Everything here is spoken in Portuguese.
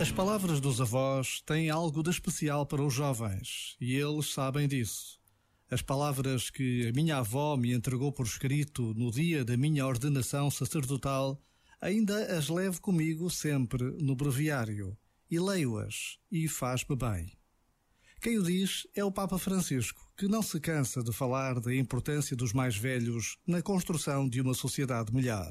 As palavras dos avós têm algo de especial para os jovens e eles sabem disso. As palavras que a minha avó me entregou por escrito no dia da minha ordenação sacerdotal ainda as levo comigo sempre no breviário e leio-as e faz-me bem. Quem o diz é o Papa Francisco, que não se cansa de falar da importância dos mais velhos na construção de uma sociedade melhor.